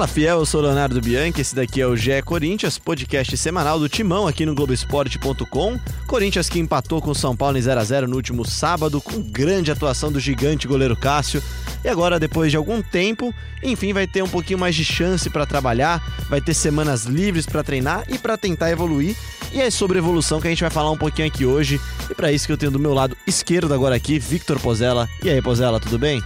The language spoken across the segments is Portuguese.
Fala fiel, eu sou Leonardo Bianchi, esse daqui é o GE Corinthians, podcast semanal do Timão aqui no Globoesporte.com. Corinthians que empatou com o São Paulo em 0x0 no último sábado, com grande atuação do gigante goleiro Cássio. E agora, depois de algum tempo, enfim, vai ter um pouquinho mais de chance para trabalhar, vai ter semanas livres para treinar e para tentar evoluir. E é sobre evolução que a gente vai falar um pouquinho aqui hoje. E para isso que eu tenho do meu lado esquerdo agora aqui, Victor Pozella. E aí, Pozella, tudo bem?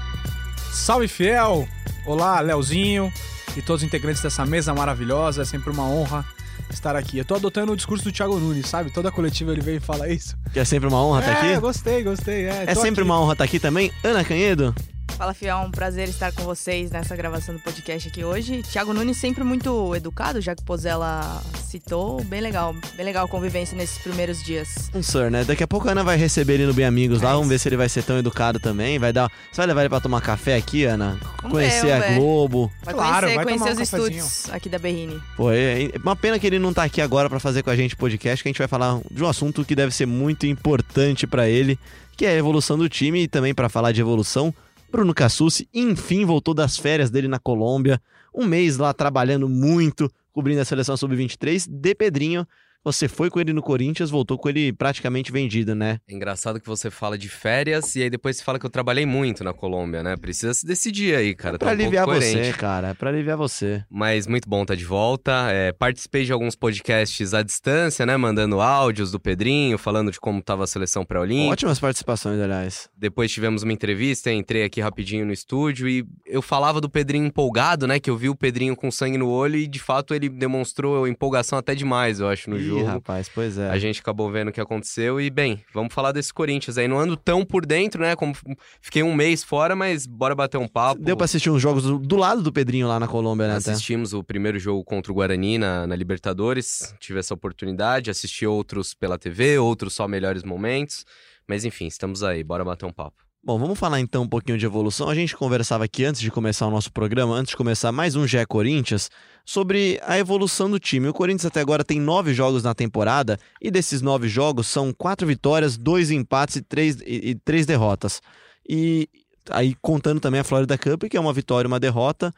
Salve fiel! Olá, Leozinho e todos os integrantes dessa mesa maravilhosa. É sempre uma honra estar aqui. Eu tô adotando o discurso do Thiago Nunes, sabe? Toda coletiva ele vem e fala isso. Que é sempre uma honra estar é, aqui? gostei, gostei. É, é sempre aqui. uma honra estar aqui também. Ana Canhedo? Fala Fiel, é um prazer estar com vocês nessa gravação do podcast aqui hoje. Tiago Nunes sempre muito educado, já que o Pozella citou. Bem legal, bem legal a convivência nesses primeiros dias. Um sir, né? Daqui a pouco a Ana vai receber ele no Bem Amigos lá, é vamos ver se ele vai ser tão educado também. Vai dar. Você vai levar ele pra tomar café aqui, Ana? Vamos conhecer ver, a. Globo. Vai Claro, conhecer, vai conhecer tomar os um estúdios aqui da Berrine. Pô, é é uma pena que ele não tá aqui agora pra fazer com a gente podcast, que a gente vai falar de um assunto que deve ser muito importante pra ele, que é a evolução do time e também pra falar de evolução. Bruno Cassucci, enfim, voltou das férias dele na Colômbia. Um mês lá trabalhando muito, cobrindo a seleção sub-23. De Pedrinho, você foi com ele no Corinthians, voltou com ele praticamente vendido, né? É engraçado que você fala de férias e aí depois você fala que eu trabalhei muito na Colômbia, né? Precisa se decidir aí, cara. pra tá um aliviar você, cara. É pra aliviar você. Mas muito bom estar de volta. É, participei de alguns podcasts à distância, né? Mandando áudios do Pedrinho, falando de como estava a seleção pré-olímpica. Ótimas participações, aliás. Depois tivemos uma entrevista, entrei aqui rapidinho no estúdio e eu falava do Pedrinho empolgado, né? Que eu vi o Pedrinho com sangue no olho e de fato ele demonstrou empolgação até demais, eu acho, no jogo. Rapaz, pois é. A gente acabou vendo o que aconteceu e, bem, vamos falar desse Corinthians aí. Não ando tão por dentro, né? Como fiquei um mês fora, mas bora bater um papo. Deu pra assistir uns jogos do, do lado do Pedrinho lá na Colômbia, né? até? Assistimos o primeiro jogo contra o Guarani na, na Libertadores. Tive essa oportunidade. Assisti outros pela TV, outros só melhores momentos. Mas enfim, estamos aí. Bora bater um papo. Bom, vamos falar então um pouquinho de evolução. A gente conversava aqui antes de começar o nosso programa, antes de começar mais um GE Corinthians, sobre a evolução do time. O Corinthians até agora tem nove jogos na temporada e desses nove jogos são quatro vitórias, dois empates e três, e, e três derrotas. E aí contando também a Florida Cup, que é uma vitória e uma derrota,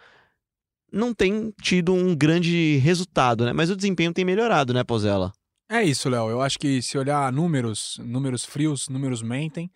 não tem tido um grande resultado, né? Mas o desempenho tem melhorado, né, Pozella? É isso, Léo. Eu acho que se olhar números, números frios, números mentem.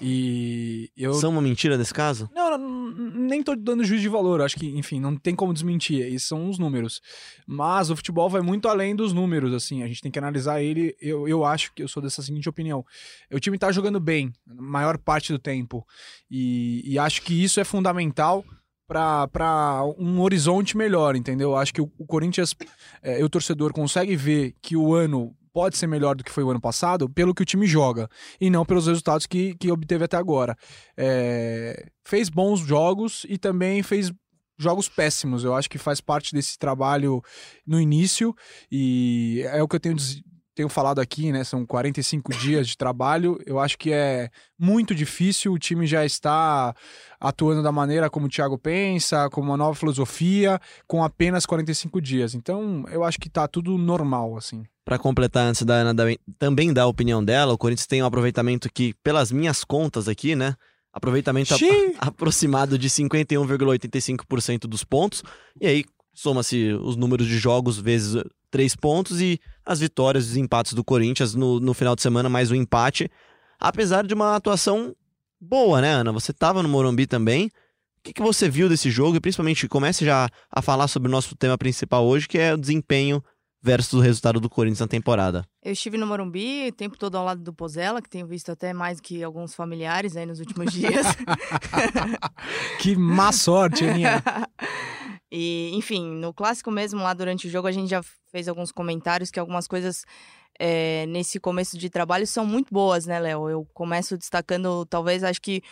E eu. São uma mentira nesse caso? Não, não, nem tô dando juízo de valor. Eu acho que, enfim, não tem como desmentir. Esses são os números. Mas o futebol vai muito além dos números, assim. A gente tem que analisar ele. Eu, eu acho que eu sou dessa seguinte opinião. O time tá jogando bem, a maior parte do tempo. E, e acho que isso é fundamental para um horizonte melhor, entendeu? Acho que o, o Corinthians, é, o torcedor, consegue ver que o ano pode ser melhor do que foi o ano passado pelo que o time joga e não pelos resultados que, que obteve até agora. É, fez bons jogos e também fez jogos péssimos. Eu acho que faz parte desse trabalho no início e é o que eu tenho, tenho falado aqui, né? São 45 dias de trabalho. Eu acho que é muito difícil. O time já está atuando da maneira como o Thiago pensa, com uma nova filosofia, com apenas 45 dias. Então, eu acho que tá tudo normal, assim. Para completar, antes da Ana também dar a opinião dela, o Corinthians tem um aproveitamento que, pelas minhas contas aqui, né? Aproveitamento a- Xiii! aproximado de 51,85% dos pontos. E aí soma-se os números de jogos vezes três pontos e as vitórias e os empates do Corinthians no, no final de semana, mais um empate. Apesar de uma atuação boa, né, Ana? Você estava no Morumbi também. O que, que você viu desse jogo? E principalmente comece já a falar sobre o nosso tema principal hoje, que é o desempenho versus o resultado do Corinthians na temporada. Eu estive no Morumbi o tempo todo ao lado do Pozella, que tenho visto até mais que alguns familiares aí nos últimos dias. Que má sorte, Aninha. e, enfim, no clássico mesmo, lá durante o jogo, a gente já fez alguns comentários que algumas coisas é, nesse começo de trabalho são muito boas, né, Léo? Eu começo destacando, talvez, acho que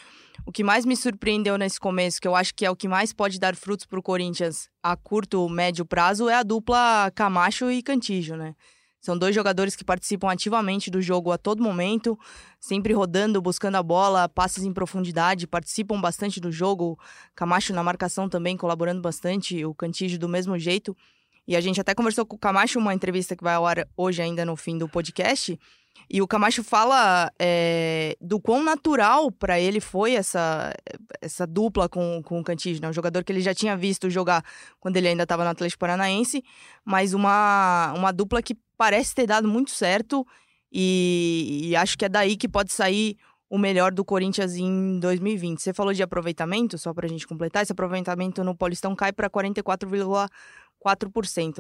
o que mais me surpreendeu nesse começo, que eu acho que é o que mais pode dar frutos para o Corinthians a curto, médio prazo, é a dupla Camacho e Cantijo, né? São dois jogadores que participam ativamente do jogo a todo momento, sempre rodando, buscando a bola, passes em profundidade, participam bastante do jogo. Camacho na marcação também colaborando bastante, o Cantígio do mesmo jeito. E a gente até conversou com o Camacho, uma entrevista que vai ao ar hoje ainda no fim do podcast. E o Camacho fala é, do quão natural para ele foi essa, essa dupla com, com o Cantígio, né? Um jogador que ele já tinha visto jogar quando ele ainda estava no Atlético Paranaense, mas uma, uma dupla que parece ter dado muito certo e, e acho que é daí que pode sair o melhor do Corinthians em 2020. Você falou de aproveitamento, só para a gente completar, esse aproveitamento no Paulistão cai para 44,4%,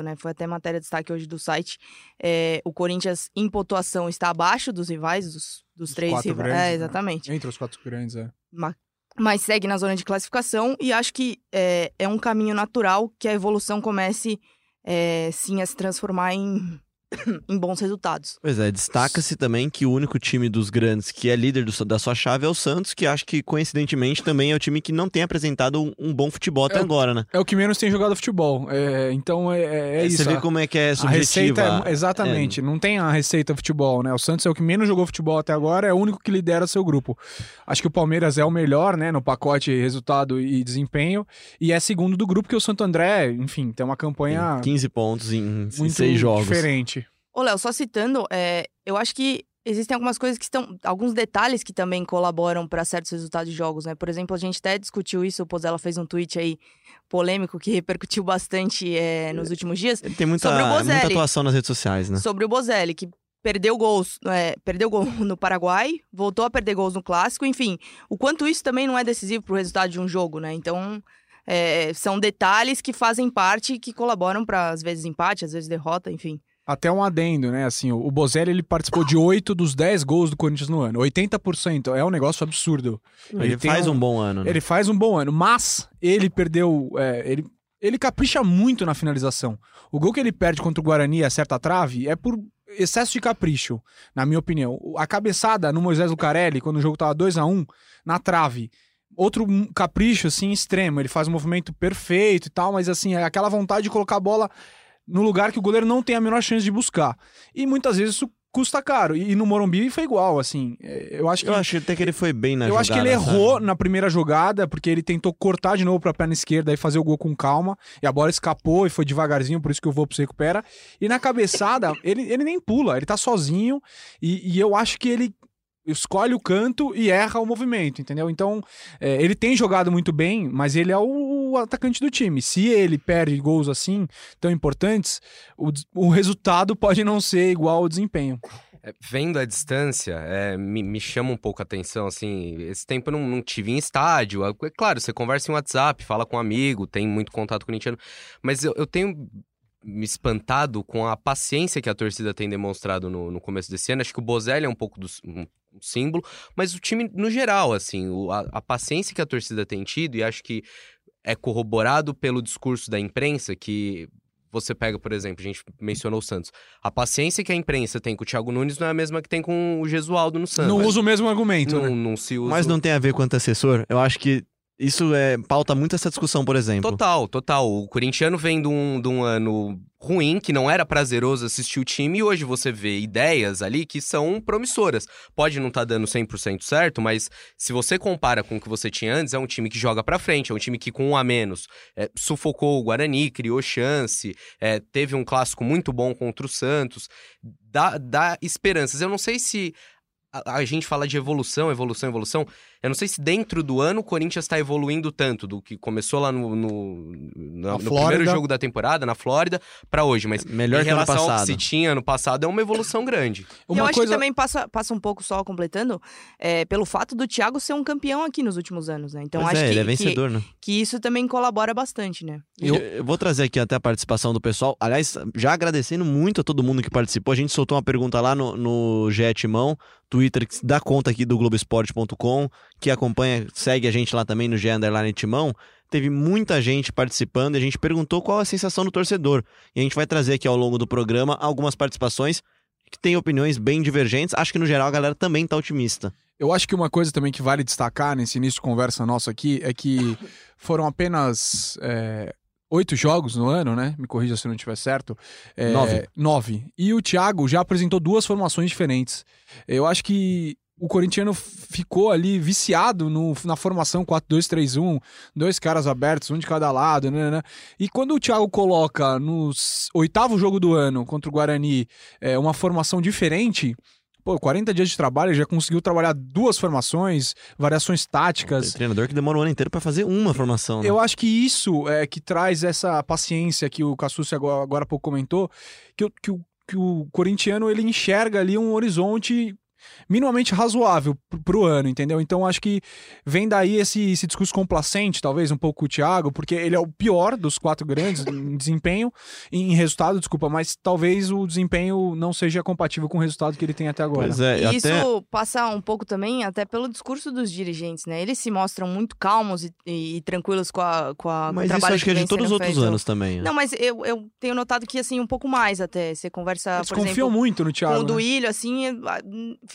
né? Foi até matéria de destaque hoje do site. É, o Corinthians em pontuação está abaixo dos rivais, dos, dos três rivais. Grandes, é, né? exatamente. Entre os quatro grandes, é. Mas segue na zona de classificação e acho que é, é um caminho natural que a evolução comece é, sim a se transformar em em bons resultados. Pois é, destaca-se também que o único time dos grandes que é líder do, da sua chave é o Santos, que acho que coincidentemente também é o time que não tem apresentado um, um bom futebol até É o- agora, né? É o que menos tem jogado futebol. É, então é, é, é isso. Você vê a- como é que é a subjetiva. receita é, exatamente, não tem a receita futebol, né? O Santos é o que menos jogou futebol até agora, é o único que lidera seu grupo. Acho que o Palmeiras é o melhor, né, no pacote resultado e desempenho, e é segundo do grupo que o Santo André, enfim, tem uma campanha Tem 15 pontos em, em muito seis jogos. diferente. Ô, Léo, só citando, é, eu acho que existem algumas coisas que estão. alguns detalhes que também colaboram para certos resultados de jogos, né? Por exemplo, a gente até discutiu isso, o Pozella fez um tweet aí polêmico que repercutiu bastante é, nos últimos dias. Tem muita, Sobre o Bozelli. muita atuação nas redes sociais, né? sobre o Bozelli, que perdeu gols, é, perdeu gol no Paraguai, voltou a perder gols no clássico, enfim, o quanto isso também não é decisivo para o resultado de um jogo, né? Então, é, são detalhes que fazem parte e que colaboram para às vezes empate, às vezes derrota, enfim. Até um adendo, né? Assim, o Bozelli ele participou de 8 dos 10 gols do Corinthians no ano. 80% é um negócio absurdo. Ele, tem faz um... bom ano, né? Ele faz um bom ano, mas ele perdeu. é, ele, ele capricha muito na finalização. O gol que ele perde contra o Guarani e acerta a trave é por excesso de capricho, na minha opinião. A cabeçada no Moisés Lucarelli, quando o jogo tava 2 a 1 na trave. Outro um capricho, assim, extremo. Ele faz um movimento perfeito e tal, mas, assim, é aquela vontade de colocar a bola no lugar que o goleiro não tem a menor chance de buscar. E muitas vezes isso custa caro. E, no Morumbi foi igual, assim. É, Eu acho que Eu acho até que ele foi bem na eu jogada. acho que ele sabe? errou na primeira jogada, porque ele tentou cortar de novo pra perna esquerda e fazer o gol com calma. E a bola escapou e foi devagarzinho, por isso que o Volpe se recupera. E na cabeçada, ele, ele nem pula, ele tá sozinho. E, e eu acho que ele escolhe o canto e erra o movimento, entendeu? Então, é, ele tem jogado muito bem, mas ele é o, o atacante do time. Se ele perde gols assim, tão importantes, o, o resultado pode não ser igual ao desempenho. É, vendo a distância, é, me, me chama um pouco a atenção, assim, esse tempo eu não, não tive em estádio, é é claro, você conversa em WhatsApp, fala com um amigo, tem muito contato corintiano, mas eu, eu tenho me espantado com a paciência que a torcida tem demonstrado no, no começo desse ano, acho que o Bozelli é um pouco do, um, um símbolo, mas o time no geral, assim, o- a, a paciência que a torcida tem tido, e acho que é corroborado pelo discurso da imprensa, que você pega, por exemplo, a gente mencionou o Santos. A paciência que a imprensa tem com o Thiago Nunes não é a mesma que tem com o Gesualdo no Santos. não usa o mesmo argumento, não, né? não se usa. Mas não tem a ver com antecessor? Eu acho que isso é, pauta muito essa discussão, por exemplo. Total, total. O corintiano vem de um, de um ano ruim, que não era prazeroso assistir o time, e hoje você vê ideias ali que são promissoras. Pode não estar dando 100% certo, mas se você compara com o que você tinha antes, é um time que joga pra frente, é um time que com um a menos é, sufocou o Guarani, criou chance, é, teve um clássico muito bom contra o Santos, dá, dá esperanças. Eu não sei se a, a gente fala de evolução, evolução, evolução. Eu não sei se dentro do ano o Corinthians está evoluindo tanto do que começou lá no, no, no Flórida. primeiro jogo da temporada, na Flórida, pra hoje. Mas Melhor em que ano relação ao que passado. se tinha ano passado, é uma evolução grande. e eu Uma acho coisa que também passa, passa um pouco só completando, é, pelo fato do Thiago ser um campeão aqui nos últimos anos, né? Então Pois acho é, que, ele é que, vencedor, né? que isso também colabora bastante, né? Eu... eu vou trazer aqui até a participação do pessoal. Aliás, já agradecendo muito a todo mundo que participou. A gente soltou uma pergunta lá no, no Timão, Twitter, que dá conta aqui do Globoesporte.com, que acompanha, segue a gente lá também no GE Underline Timão. Teve muita gente participando e a gente perguntou qual a sensação do torcedor. E a gente vai trazer aqui ao longo do programa algumas participações que têm opiniões bem divergentes. Acho que no geral a galera também tá otimista. Eu acho que uma coisa também que vale destacar nesse início de conversa nossa aqui é que foram apenas é, oito jogos no ano, né? Me corrija se não estiver certo. É, Nove. Nove. E o Thiago já apresentou duas formações diferentes. Eu acho que o corintiano ficou ali viciado no- na formação 4-2-3-1, dois caras abertos, um de cada lado, né, né? E quando o Thiago coloca no oitavo jogo do ano contra o Guarani é, uma formação diferente, pô, 40 dias de trabalho, ele já conseguiu trabalhar duas formações, variações Tem táticas. treinador que demora um ano inteiro pra fazer uma formação. Né? Eu acho que isso é que traz essa paciência que o Cassucci agora, agora há pouco comentou, que, o- que, o, que o corintiano ele enxerga ali um horizonte minimamente razoável pro, pro ano, entendeu? Então acho que vem daí esse, esse discurso complacente, talvez um pouco o Thiago, porque ele é o pior dos quatro grandes em desempenho, em resultado, desculpa, mas talvez o desempenho não seja compatível com o resultado que ele tem até agora. Pois é, E até... isso passa um pouco também até pelo discurso dos dirigentes, né? Eles se mostram muito calmos e, e- e tranquilos com, a, com, a, com Mas o isso trabalho acho que é de todos os outros feito. anos também. né? Não, mas eu, eu tenho notado que, assim, um pouco mais até. Você conversa, Eles por confiam exemplo, muito no com Thiago. o né? Duílio, assim, é,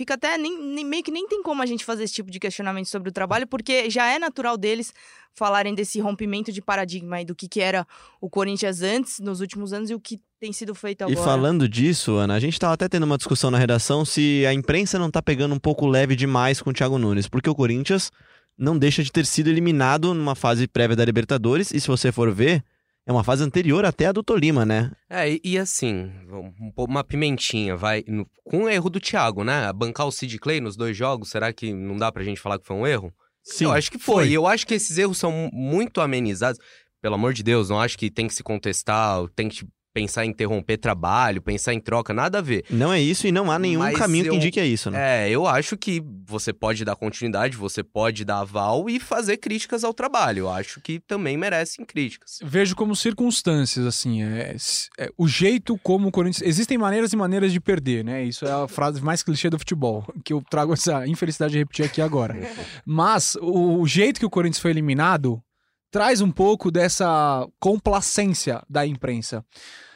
fica até nem, nem- meio que nem tem como a gente fazer esse tipo de questionamento sobre o trabalho, porque já é natural deles falarem desse rompimento de paradigma aí do que, que era o Corinthians antes, nos últimos anos, e o que tem sido feito E agora. falando disso, Ana, a gente tava até tendo uma discussão na redação se a imprensa não tá pegando um pouco leve demais com o Thiago Nunes, porque o Corinthians não deixa de ter sido eliminado numa fase prévia da Libertadores, e se você for ver, é uma fase anterior até a do Tolima, né? É, e, e assim, um uma pimentinha, vai. no- com o erro do Thiago, né? Bancar o Sid Clay nos dois jogos, será que não dá pra gente falar que foi um erro? Sim. eu acho que foi. E eu acho que esses erros são mu- muito amenizados. Pelo amor de Deus, não acho que tem que se contestar, tem que pensar em interromper trabalho, pensar em troca, nada a ver. Não é isso e não há nenhum Mas caminho que eu- indique a isso, né? É, eu acho que você pode dar continuidade, você pode dar aval e fazer críticas ao trabalho. Eu acho que também merecem críticas. Vejo como circunstâncias, assim, é, é, o jeito como o Corinthians... Existem maneiras e maneiras de perder, né? Isso é a frase mais clichê do futebol, que eu trago essa infelicidade de repetir aqui agora. Mas o, o jeito que o Corinthians foi eliminado traz um pouco dessa complacência da imprensa.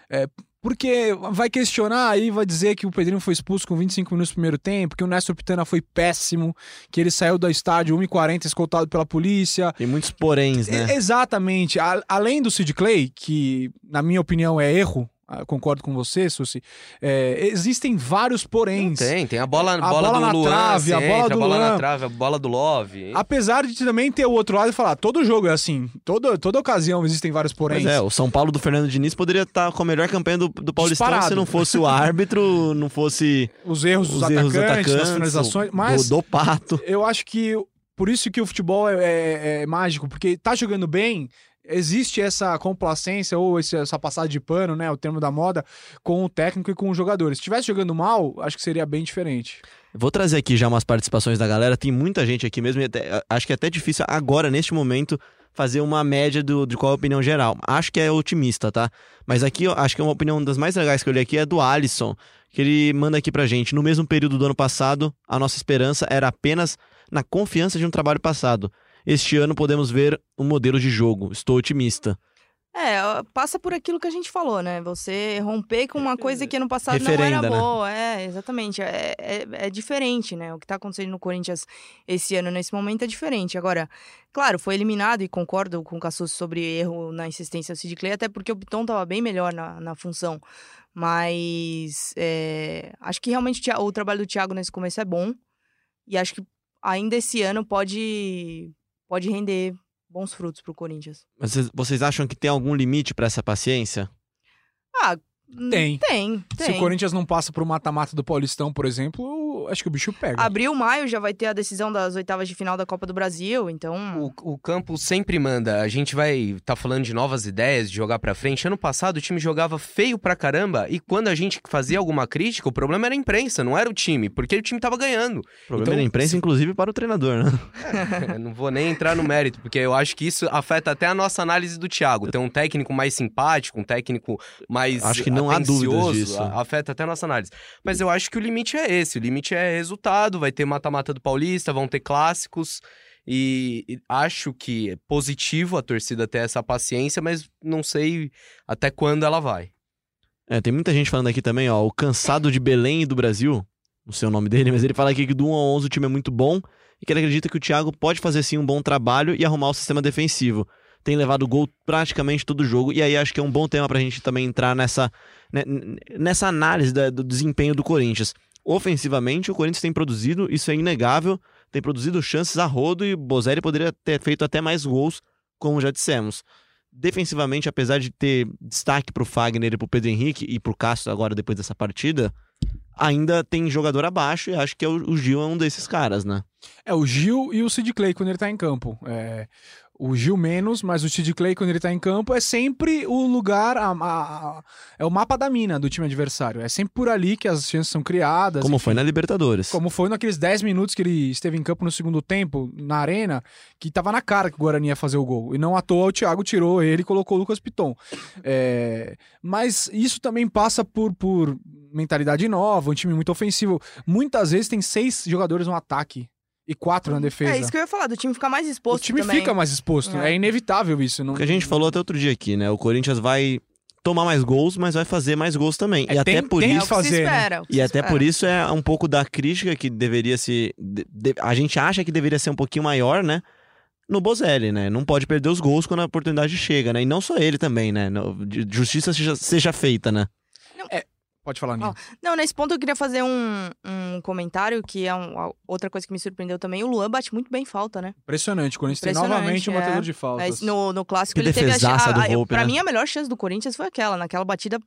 É, porque vai questionar aí, vai dizer que o Pedrinho foi expulso com 25 minutos no primeiro tempo, que o Néstor Pitana foi péssimo, que ele saiu do estádio 1h40 escoltado pela polícia, Tem muitos poréns, né? e- Exatamente. A- além do Sid Clay, que na minha opinião é erro, concordo com você, Susi, é, existem vários poréns. Tem, tem a bola, A bola, bola do na Luan, trave, a bola do bola Luan. na trave, a bola do Love. Apesar de também ter o outro lado e falar, todo jogo é assim, toda, toda ocasião existem vários poréns. Pois é, o São Paulo do Fernando Diniz poderia estar com a melhor campanha do, do Paulistão Disparado. se não fosse o árbitro, não fosse Os erros dos os erros dos atacantes, atacantes, das finalizações, o- mas do, do Pato. eu acho que por isso que o futebol é, é- é mágico, porque tá jogando bem, existe essa complacência ou essa passada de pano, né, o termo da moda, com o técnico e com os jogadores. Se estivesse jogando mal, acho que seria bem diferente. Vou trazer aqui já umas participações da galera. Tem muita gente aqui mesmo. Até- acho que é até difícil agora, neste momento, fazer uma média do, de qual é a opinião geral. Acho que é otimista, tá? Mas aqui, acho que é uma opinião das mais legais que eu li aqui é do Alisson, que ele manda aqui pra gente. No mesmo período do ano passado, a nossa esperança era apenas na confiança de um trabalho passado. Este ano podemos ver um modelo de jogo. Estou otimista. É, passa por aquilo que a gente falou, né? Você romper com uma coisa que ano passado não Referenda, era né? boa. É, exatamente. É, é, é diferente, né? O que tá acontecendo no Corinthians esse ano, nesse momento, é diferente. Agora, claro, foi eliminado e concordo com o Cassus sobre erro na insistência do Sid Clay, até porque o Piton tava bem melhor na, na função. Mas é, acho que realmente o o trabalho do Thiago nesse começo é bom. E acho que ainda esse ano pode, pode render bons frutos pro Corinthians. Mas vocês, acham que tem algum limite pra essa paciência? Ah, Tem. Tem, tem. Se o Corinthians não passa pro mata-mata do Paulistão, por exemplo, acho que o bicho pega. Abril, maio já vai ter a decisão das oitavas de final da Copa do Brasil, então. O, o campo sempre manda. A gente vai tá falando de novas ideias, de jogar pra frente. Ano passado o time jogava feio pra caramba e quando a gente fazia alguma crítica, o problema era a imprensa, não era o time, porque o time tava ganhando. O problema Então, é na imprensa, se- inclusive, para o treinador, né? Eu não vou nem entrar no mérito, porque eu acho que isso afeta até a nossa análise do Thiago. Ter um técnico mais simpático, um técnico mais Acho que não há dúvidas disso. a- Afeta até a nossa análise. Mas eu acho que o limite é esse. O limite é resultado. Vai ter mata-mata do Paulista, vão ter clássicos. E e acho que é positivo a torcida ter essa paciência, mas não sei até quando ela vai. É, tem muita gente falando aqui também, ó, o cansado de Belém e do Brasil, não sei o nome dele, mas ele fala aqui que do 1 ao 11 o time é muito bom e que ele acredita que o Thiago pode fazer sim um bom trabalho e arrumar o sistema defensivo. Tem levado gol praticamente todo jogo e aí acho que é um bom tema pra gente também entrar nessa, né, nessa análise da- do desempenho do Corinthians. Ofensivamente, o Corinthians tem produzido, isso é inegável, tem produzido chances a rodo e o Bozelli poderia ter feito até mais gols, como já dissemos. Defensivamente, apesar de ter destaque pro Fagner e pro Pedro Henrique e pro Castro agora depois dessa partida, ainda tem jogador abaixo e acho que é o, o Gil é um desses caras, né? É o Gil e o Sid Clay quando ele tá em campo. É, o Gil menos, mas o Sid Clay, quando ele tá em campo, é sempre o lugar, a, a- a- é o mapa da mina do time adversário. É sempre por ali que as chances são criadas. Como enfim. foi na Libertadores. Como foi naqueles 10 minutos que ele esteve em campo no segundo tempo, na arena, que tava na cara que o Guarani ia fazer o gol. E não à toa o Thiago tirou ele e colocou o Lucas Piton. É, Mas isso também passa por, por mentalidade nova, um time muito ofensivo. Muitas vezes tem seis jogadores no ataque e quatro na defesa. É isso que eu ia falar, do time ficar mais o exposto time também. fica mais exposto. É, É. inevitável isso. Não... O que a gente falou até outro dia aqui, né? O Corinthians vai tomar mais gols, mas vai fazer mais gols também. É, e tem- até por tem É isso o que fazer, se né? espera. o que E até espera. por isso é um pouco da crítica que deveria se. de- de- a gente acha que deveria ser um pouquinho maior, né? No Bozelli, né? Não pode perder os gols quando a oportunidade chega, né? E não só ele também, né? Justiça seja, seja feita, né? Pode falar, Ninho. Não, nesse ponto eu queria fazer um, um comentário que é um- outra coisa que me surpreendeu também. O Luan bate muito bem falta, né? Impressionante. A gente tem novamente um é. batedor de faltas. no, no clássico Que ele teve a, do a, a, eu- Volpe, Pra né? mim, a melhor chance do Corinthians foi aquela, naquela batida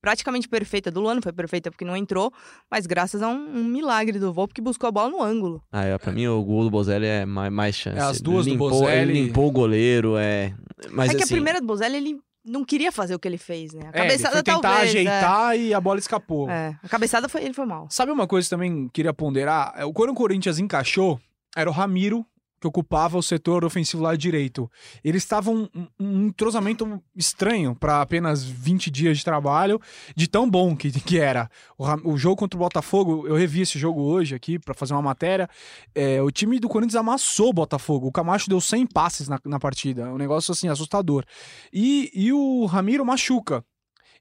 praticamente perfeita do Luan. Não foi perfeita porque não entrou, mas graças a um, um milagre do Volpe que buscou a bola no ângulo. Ah, é, pra mim o gol do Bozelli é mais, mais chance. É, as duas do limpou, Bozelli. Ele limpou o goleiro, é. Mas é que assim, a primeira do Bozelli, ele não queria fazer o que ele fez, né? A É, ele cabeçada foi tentar talvez. é. ajeitar e a bola escapou. É, a cabeçada foi, ele foi mal. Sabe uma coisa que também queria ponderar? É, Quando o Corinthians encaixou, era o Ramiro que ocupava o setor ofensivo lá direito. Eles estavam um, um entrosamento estranho para apenas 20 dias de trabalho, de tão bom que, que era. O, o jogo contra o Botafogo, eu revi esse jogo hoje aqui para fazer uma matéria. é, o time do Corinthians amassou o Botafogo. O Camacho deu 100 passes na, na partida. Um negócio assim assustador. E, e o Ramiro machuca.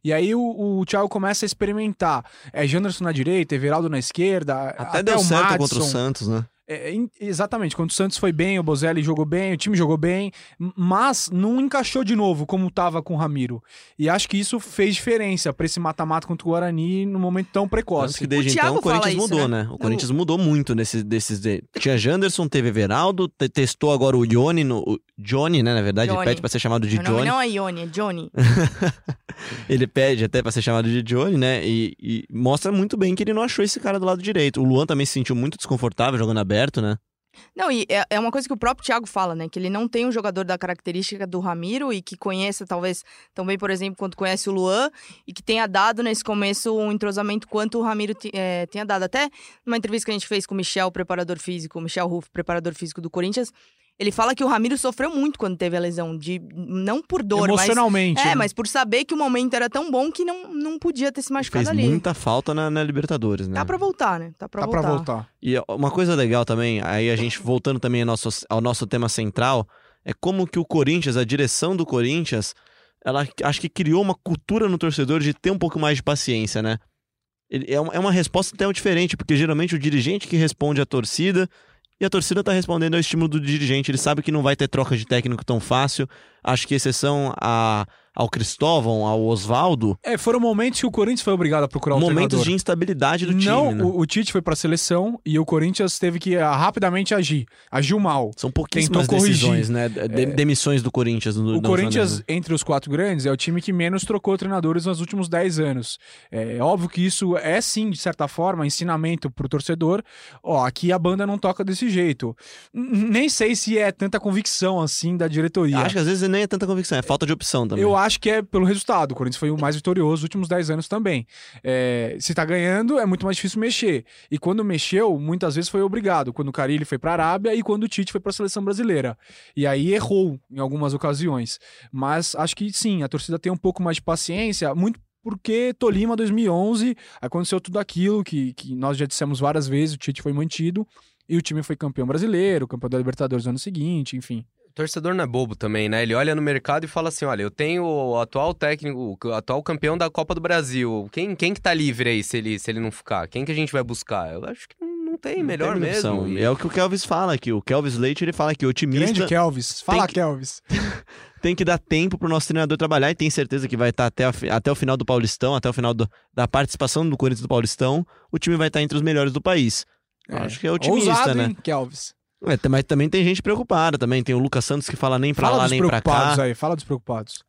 E aí o, o Thiago começa a experimentar. É Janderson na direita, Everaldo na esquerda. até, deu o certo Madison. contra o Santos, né? É, em- exatamente, quando o Santos foi bem, o Bozelli jogou bem, o time jogou bem, mas não encaixou de novo como tava com o Ramiro. E acho que isso fez diferença pra esse mata-mata contra o Guarani num momento tão precoce. que desde O então o Corinthians isso, mudou, né? né? O Corinthians mudou muito nesses desses. de- Tinha Janderson, teve Everaldo, te- testou agora o Ione, no, o Johnny, né? Na verdade, Johnny. pede pra ser chamado de Meu Johnny. não é Ione, é Johnny. Ele pede até pra ser chamado de Johnny, né? E, e mostra muito bem que ele não achou esse cara do lado direito. O Luan também se sentiu muito desconfortável jogando aberto, né? Não, e é, é uma coisa que o próprio Thiago fala, né? Que ele não tem um jogador da característica do Ramiro e que conheça, talvez, também, por exemplo, quanto conhece o Luan e que tenha dado nesse começo um entrosamento quanto o Ramiro eh, tenha dado. Até numa entrevista que a gente fez com o Michel, preparador físico, Michel Ruff, preparador físico do Corinthians, ele fala que o Ramiro sofreu muito quando teve a lesão, de não por dor, mas. Emocionalmente. É, né? mas por saber que o momento era tão bom que não, não podia ter se machucado Fez ali. muita falta na, na Libertadores, né? Tá pra voltar, né? Tá pra Tá voltar. pra voltar. E uma coisa legal também, aí a gente voltando também ao nosso, ao nosso tema central, é como que o Corinthians, a direção do Corinthians, ela acho que criou uma cultura no torcedor de ter um pouco mais de paciência, né? É uma, é uma resposta até diferente, porque geralmente o dirigente que responde à torcida e a torcida tá respondendo ao estímulo do dirigente. Ele sabe que não vai ter troca de técnico tão fácil. Acho que exceção a, ao Cristóvão, ao Oswaldo, É, foram momentos que o Corinthians foi obrigado a procurar um momentos de instabilidade do não, time, né? o, o Tite foi pra seleção e o Corinthians teve que ah, rapidamente agir. Agiu mal. São pouquíssimas tentou corrigir. decisões, né? De- demissões do Corinthians. No, O Corinthians, entre os quatro grandes, é o time que menos trocou treinadores nos últimos 10 anos. É óbvio que isso é, sim, de certa forma, ensinamento pro torcedor. Ó, aqui a banda não toca desse jeito. Nem sei se é tanta convicção, assim, da diretoria. Acho que às vezes nem é tanta convicção, é falta de opção também. Eu acho que é pelo resultado. O Corinthians foi o mais vitorioso nos últimos 10 anos também. É, se tá ganhando, é muito mais difícil mexer. E quando mexeu, muitas vezes foi obrigado. Quando o Carilli foi pra Arábia e quando o Tite foi pra seleção brasileira. E aí errou em algumas ocasiões. Mas acho que sim, a torcida tem um pouco mais de paciência, muito porque Tolima 2011 aconteceu tudo aquilo que, que nós já dissemos várias vezes, o Tite foi mantido e o time foi campeão brasileiro, campeão da Libertadores no ano seguinte, enfim. O torcedor não é bobo também, né? Ele olha no mercado e fala assim: olha, eu tenho o atual técnico, o atual campeão da Copa do Brasil. Quem, quem que tá livre aí se ele, se ele não ficar? Quem que a gente vai buscar? Eu acho que não não tem, melhor Tem mesmo. opção. E- É o que o Kelvis fala aqui. O Kelvis Leite ele fala que o Grande otimista Kelvis. Fala, que- Kelvis. tem que dar tempo pro nosso treinador trabalhar e tem certeza que vai estar até, a até o final do Paulistão, até o final do- da participação do Corinthians do Paulistão, o time vai estar entre os melhores do país. Eu Acho que é otimista, Ousado, né? hein, Kelvis? É, mas também tem gente preocupada também. Tem o Lucas Santos que fala nem pra Fala lá dos nem pra preocupados cá. aí, fala dos preocupados.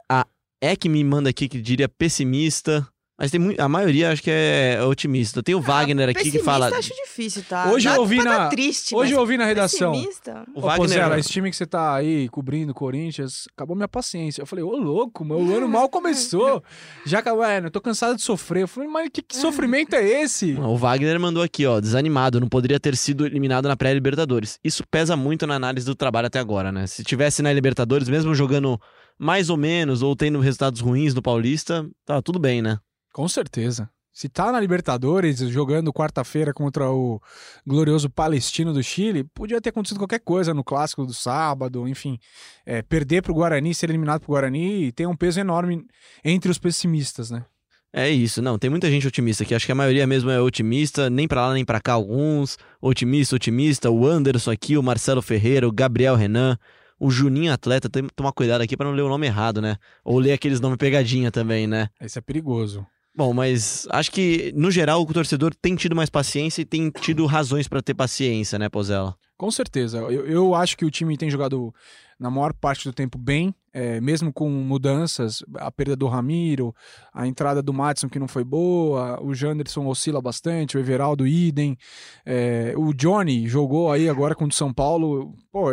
É que me manda aqui que diria pessimista. Mas tem muito, a maioria acho que é otimista. Tem o Wagner aqui que fala. acho difícil, tá? Hoje eu Dá ouvi pra na- tá triste, Hoje eu ouvi na redação. pessimista? O Ô, Wagner. Pozella, esse time que você tá aí cobrindo, Corinthians, acabou minha paciência. Eu falei, ô louco, meu ano mal começou. Já acabou, é, eu tô cansado de sofrer. Eu falei, mas que, que sofrimento é esse? O Wagner mandou aqui, ó, desanimado, não poderia ter sido eliminado na pré-Libertadores. Isso pesa muito na análise do trabalho até agora, né? Se tivesse na Libertadores, mesmo jogando mais ou menos, ou tendo resultados ruins no Paulista, tá tudo bem, né? Com certeza. Se tá na Libertadores, jogando quarta-feira contra o glorioso Palestino do Chile, podia ter acontecido qualquer coisa no clássico do sábado, enfim. É, perder pro Guarani, ser eliminado pro Guarani, tem um peso enorme entre os pessimistas, né? É isso, não, tem muita gente otimista aqui, acho que a maioria mesmo é otimista, nem pra lá nem pra cá alguns, otimista, otimista, o Anderson aqui, o Marcelo Ferreira, o Gabriel Renan, o Juninho Atleta, tem que tomar cuidado aqui pra não ler o nome errado, né? Ou ler aqueles nomes pegadinha também, né? Esse é perigoso. Bom, mas acho que, no geral, o torcedor tem tido mais paciência e tem tido razões pra ter paciência, né, Pozella? Com certeza. Eu, eu acho que o time tem jogado na maior parte do tempo bem, é, mesmo com mudanças, a perda do Ramiro, a entrada do Madison que não foi boa, o Janderson oscila bastante, o Everaldo idem, é, o Johnny jogou aí agora com o São Paulo, pô,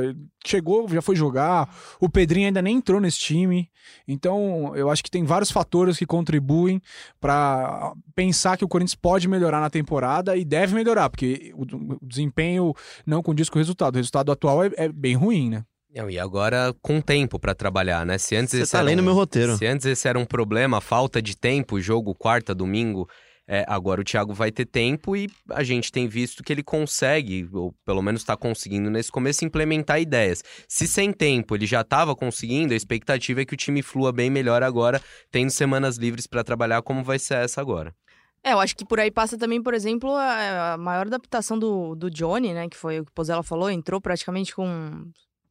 chegou, já foi jogar, o Pedrinho ainda nem entrou nesse time, então eu acho que tem vários fatores que contribuem para pensar que o Corinthians pode melhorar na temporada e deve melhorar, porque o, o desempenho não condiz com o resultado. O resultado atual é, é bem ruim, né? Não, e agora com tempo pra trabalhar, né? Se antes Você esse tá era lendo um- meu roteiro. Se antes esse era um problema, falta de tempo, jogo quarta, domingo, é, agora o Thiago vai ter tempo e a gente tem visto que ele consegue, ou pelo menos está conseguindo nesse começo, implementar ideias. Se sem tempo ele já estava conseguindo, a expectativa é que o time flua bem melhor agora, tendo semanas livres para trabalhar, como vai ser essa agora. É, eu acho que por aí passa também, por exemplo, a, a maior adaptação do, do Johnny, né? Que foi o que o Pozella falou, entrou praticamente com.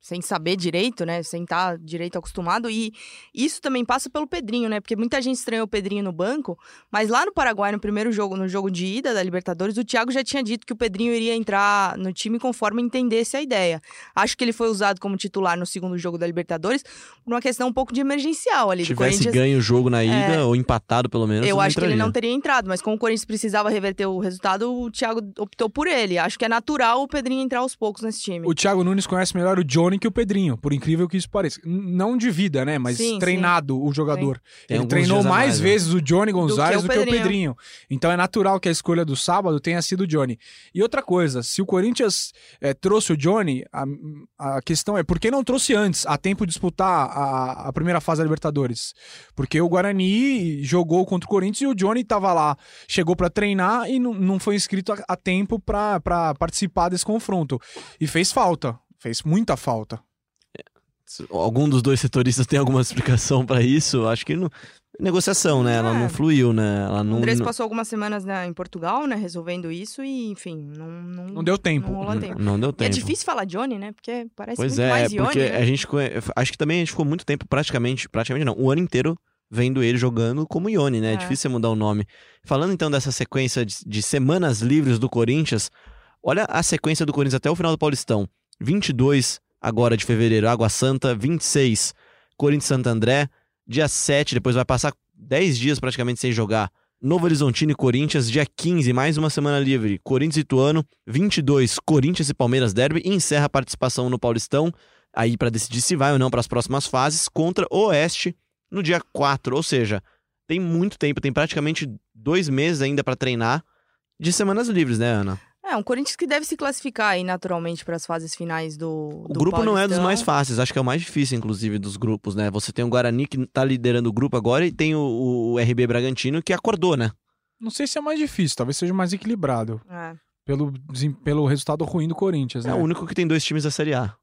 Sem saber direito, né? Sem estar direito acostumado. E isso também passa pelo Pedrinho, né? Porque muita gente estranhou o Pedrinho no banco, mas lá no Paraguai, no primeiro jogo, no jogo de ida da Libertadores, o Thiago já tinha dito que o Pedrinho iria entrar no time conforme entendesse a ideia. Acho que ele foi usado como titular no segundo jogo da Libertadores por uma questão um pouco de emergencial ali. Tivesse Corinthians ganho o jogo na ida, É. ou empatado pelo menos, eu acho que ele não teria entrado, mas como o Corinthians precisava reverter o resultado, o Thiago optou por ele. Acho que é natural o Pedrinho entrar aos poucos nesse time. O Thiago Nunes conhece melhor o Johnny que o Pedrinho, por incrível que isso pareça. Não de vida, né? Mas Sim, treinado o jogador. Tem Ele treinou mais mais, né? vezes o Johnny Gonzalez do que, o Pedrinho. Pedrinho. Então é natural que a escolha do sábado tenha sido o Johnny. E outra coisa, se o Corinthians eh, trouxe o Johnny, a, a questão é por que não trouxe antes, a tempo de disputar a, a primeira fase da Libertadores? Porque o Guarani jogou contra o Corinthians e o Johnny estava lá, chegou para treinar e não, não foi inscrito a, a tempo para participar desse confronto. E fez falta, fez muita falta. Algum dos dois setoristas tem alguma explicação pra isso? Acho que não. Negociação, né? Ela É. não fluiu, né? Ela O não. Andrés não- passou algumas semanas né, em Portugal, né, resolvendo isso e, enfim, não... Não, Não deu tempo. Não rolou tempo. Não deu E tempo. é difícil falar Johnny, né, porque parece Pois muito é, mais Johnny, porque né? a gente. Acho que também a gente ficou muito tempo, praticamente. Praticamente não, o ano inteiro vendo ele jogando como Ione, né? É É. difícil você mudar o nome. Falando então dessa sequência de, de semanas livres do Corinthians, olha a sequência do Corinthians até o final do Paulistão: 22 agora de fevereiro, Água Santa, 26 Corinthians Santo André, dia 7, depois vai passar 10 dias praticamente sem jogar. Novo Horizontino e Corinthians, dia 15, mais uma semana livre. Corinthians e Ituano, 22, Corinthians e Palmeiras Derby, e encerra a participação no Paulistão, aí para decidir se vai ou não para as próximas fases, contra o Oeste no dia 4. Ou seja, tem muito tempo, tem praticamente dois meses ainda para treinar de semanas livres, né, Ana? É, um Corinthians que deve se classificar aí naturalmente para as fases finais do O do grupo não é dos Paulistão. mais fáceis, acho que é o mais difícil, inclusive, dos grupos, né? Você tem o Guarani que tá liderando o grupo agora e tem o, o RB Bragantino que acordou, né? Não sei se é mais difícil, talvez seja mais equilibrado. É. Pelo, pelo resultado ruim do Corinthians, É né? o único que tem dois times da Série A.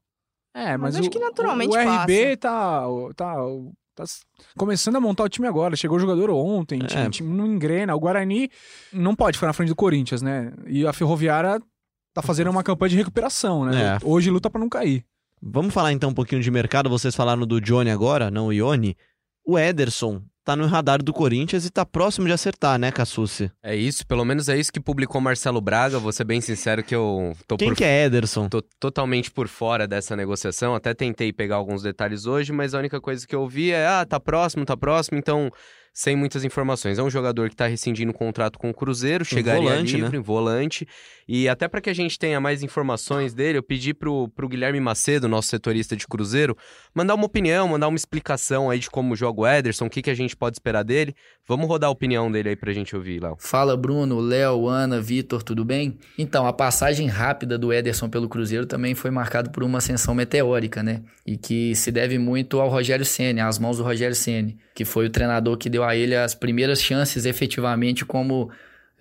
É, Mas mas, acho o, que naturalmente o, o RB tá, tá, tá começando a montar o time agora. Chegou o jogador ontem, o time, É. o time não engrena. O Guarani não pode ficar na frente do Corinthians, né? E a Ferroviária tá fazendo uma campanha de recuperação, né? É. Hoje luta pra não cair. Vamos falar então um pouquinho de mercado. Vocês falaram do Johnny agora, não o Ione. O Ederson tá no radar do Corinthians e tá próximo de acertar, né, Cassucci? É isso, pelo menos é isso que publicou Marcelo Braga. Vou ser bem sincero que eu tô Quem por que é Ederson? Tô totalmente por fora dessa negociação. Até tentei pegar alguns detalhes hoje, mas a única coisa que eu vi é: ah, tá próximo, tá próximo. Então, sem muitas informações. É um jogador que está rescindindo o contrato com o Cruzeiro, chegaria volante, livre, né? volante. E até para que a gente tenha mais informações dele, eu pedi pro, pro Guilherme Macedo, nosso setorista de Cruzeiro, mandar uma opinião, mandar uma explicação aí de como joga o Ederson, o que, que a gente pode esperar dele. Vamos rodar a opinião dele aí pra gente ouvir, Léo. Fala Bruno, Léo, Ana, Vitor, tudo bem? Então, a passagem rápida do Ederson pelo Cruzeiro também foi marcada por uma ascensão meteórica, né? E que se deve muito ao Rogério Ceni, às mãos do Rogério Ceni, que foi o treinador que deu a ele as primeiras chances efetivamente como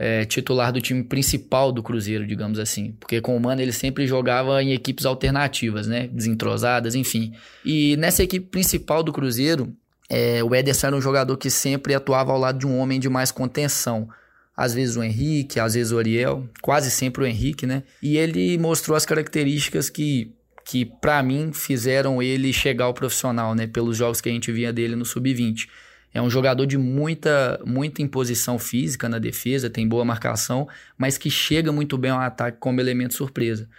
é, titular do time principal do Cruzeiro, digamos assim. Porque com o Mano ele sempre jogava em equipes alternativas, né? Desentrosadas, enfim. E nessa equipe principal do Cruzeiro, é, o Ederson era um jogador que sempre atuava ao lado de um homem de mais contenção. Às vezes o Henrique, às vezes o Ariel, quase sempre o Henrique, né? E ele mostrou as características que, que para mim, fizeram ele chegar ao profissional, né? Pelos jogos que a gente via dele no Sub-20. É um jogador de muita, muita imposição física na defesa, tem boa marcação, mas que chega muito bem ao ataque como elemento surpresa.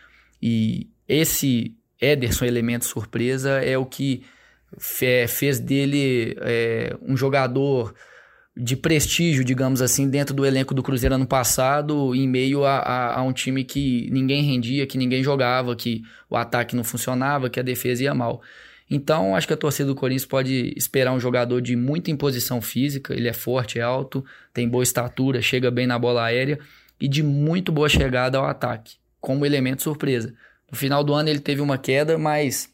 E esse Ederson, elemento surpresa, é o que fe- fez dele é, um jogador de prestígio, digamos assim, dentro do elenco do Cruzeiro ano passado, em meio a, a, a um time que ninguém rendia, que ninguém jogava, que o ataque não funcionava, que a defesa ia mal. Então, acho que a torcida do Corinthians pode esperar um jogador de muita imposição física, ele é forte, é alto, tem boa estatura, chega bem na bola aérea e de muito boa chegada ao ataque, como elemento surpresa. No final do ano ele teve uma queda, mas